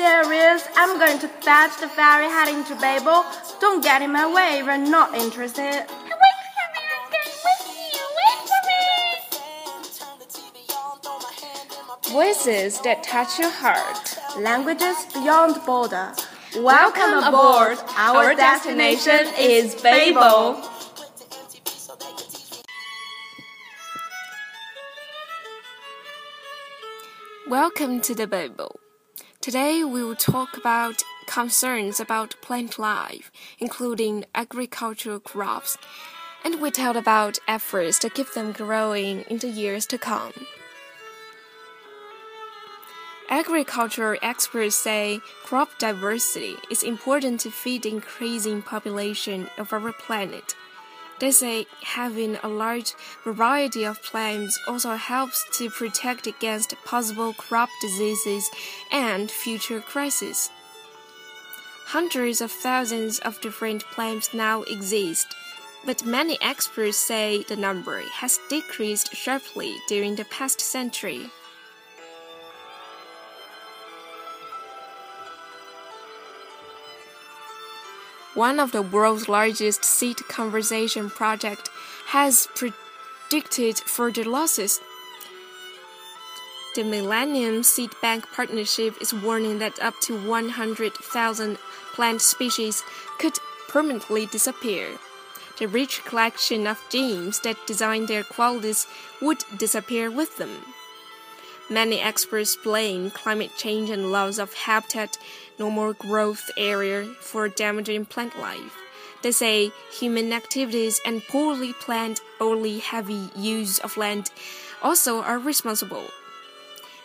Serious. I'm going to fetch the ferry heading to Babel. Don't get in my way if you're not interested. Wait for me, I'm going with you. Wait for me. Voices that touch your heart. Languages beyond border. Welcome aboard. Our destination is Babel. Welcome to the Babel. Today we will talk about concerns about plant life, including agricultural crops, and we tell about efforts to keep them growing in the years to come. Agricultural experts say crop diversity is important to feed the increasing population of our planet. They say having a large variety of plants also helps to protect against possible crop diseases and future crises. Hundreds of thousands of different plants now exist, but many experts say the number has decreased sharply during the past century. One of the world's largest seed conservation project has predicted further losses. The Millennium Seed Bank Partnership is warning that up to 100,000 plant species could permanently disappear. The rich collection of genes that design their qualities would disappear with them. Many experts blame climate change and loss of habitat, normal growth area for damaging plant life. They say human activities and poorly planned or heavy use of land also are responsible.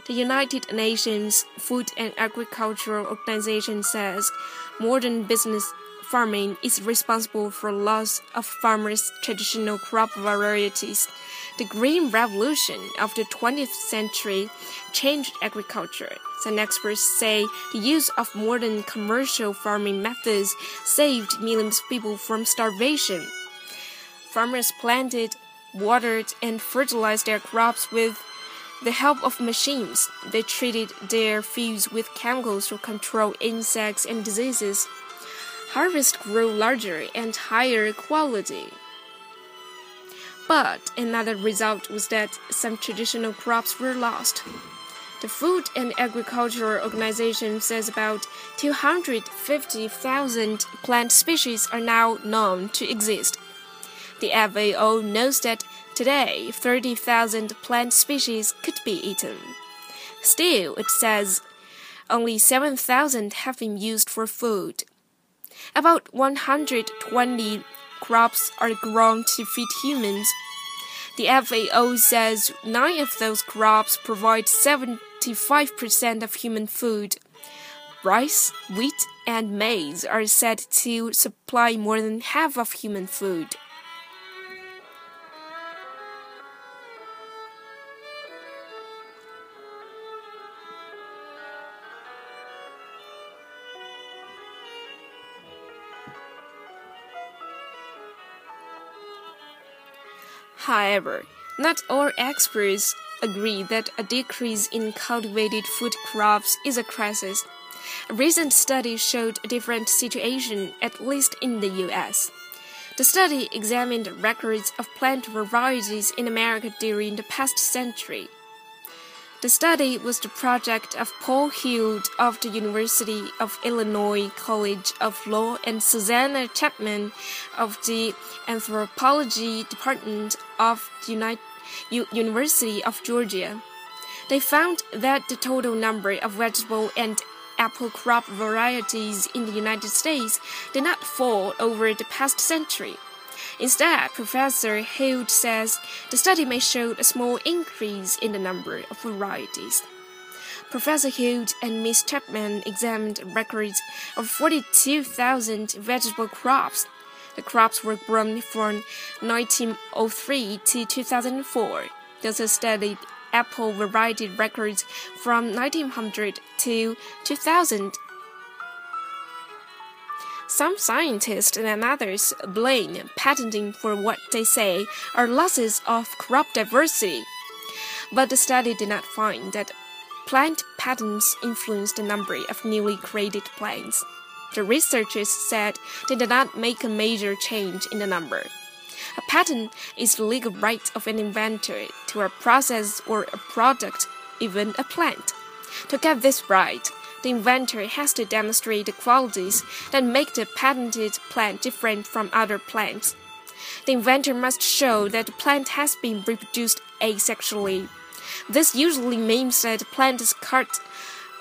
The United Nations Food and Agricultural Organization says modern business farming is responsible for loss of farmers' traditional crop varieties. The Green Revolution of the 20th century changed agriculture. Some experts say the use of modern commercial farming methods saved millions of people from starvation. Farmers planted, watered, and fertilized their crops with the help of machines. They treated their fields with chemicals to control insects and diseases harvest grew larger and higher quality. But another result was that some traditional crops were lost. The Food and Agricultural Organization says about 250,000 plant species are now known to exist. The FAO knows that today 30,000 plant species could be eaten. Still, it says only 7,000 have been used for food. About 120 crops are grown to feed humans. The FAO says nine of those crops provide 75% of human food. Rice, wheat, and maize are said to supply more than half of human food. However, not all experts agree that a decrease in cultivated food crops is a crisis. A recent study showed a different situation, at least in the US. The study examined records of plant varieties in America during the past century. The study was the project of Paul Heald of the University of Illinois College of Law and Susanna Chapman of the Anthropology Department of the United U University of Georgia. They found that the total number of vegetable and apple crop varieties in the United States did not fall over the past century. Instead, Professor Heald says the study may show a small increase in the number of varieties. Professor Heald and Miss Chapman examined records of 42,000 vegetable crops. The crops were grown from 1903 to 2004. They also studied apple variety records from 1900 to 2000 some scientists and others blame patenting for what they say are losses of crop diversity. But the study did not find that plant patents influence the number of newly created plants. The researchers said they did not make a major change in the number. A patent is the legal right of an inventor to a process or a product, even a plant. To get this right, the inventor has to demonstrate the qualities that make the patented plant different from other plants. The inventor must show that the plant has been reproduced asexually. This usually means that the plant is cut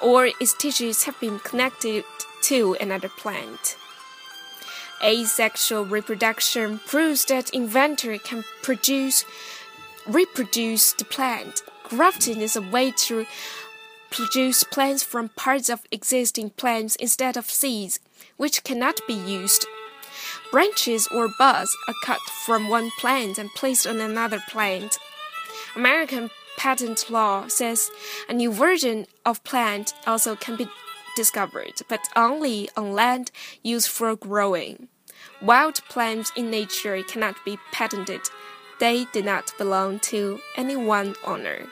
or its tissues have been connected to another plant. Asexual reproduction proves that inventor can produce reproduce the plant. Grafting is a way to produce plants from parts of existing plants instead of seeds, which cannot be used. Branches or buds are cut from one plant and placed on another plant. American patent law says a new version of plant also can be discovered, but only on land used for growing. Wild plants in nature cannot be patented. They do not belong to any one owner.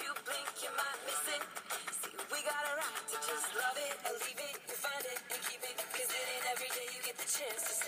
you blink, you might miss it. See, we got a right to just love it and leave it. You find it and keep it, cause it ain't every day you get the chance to see.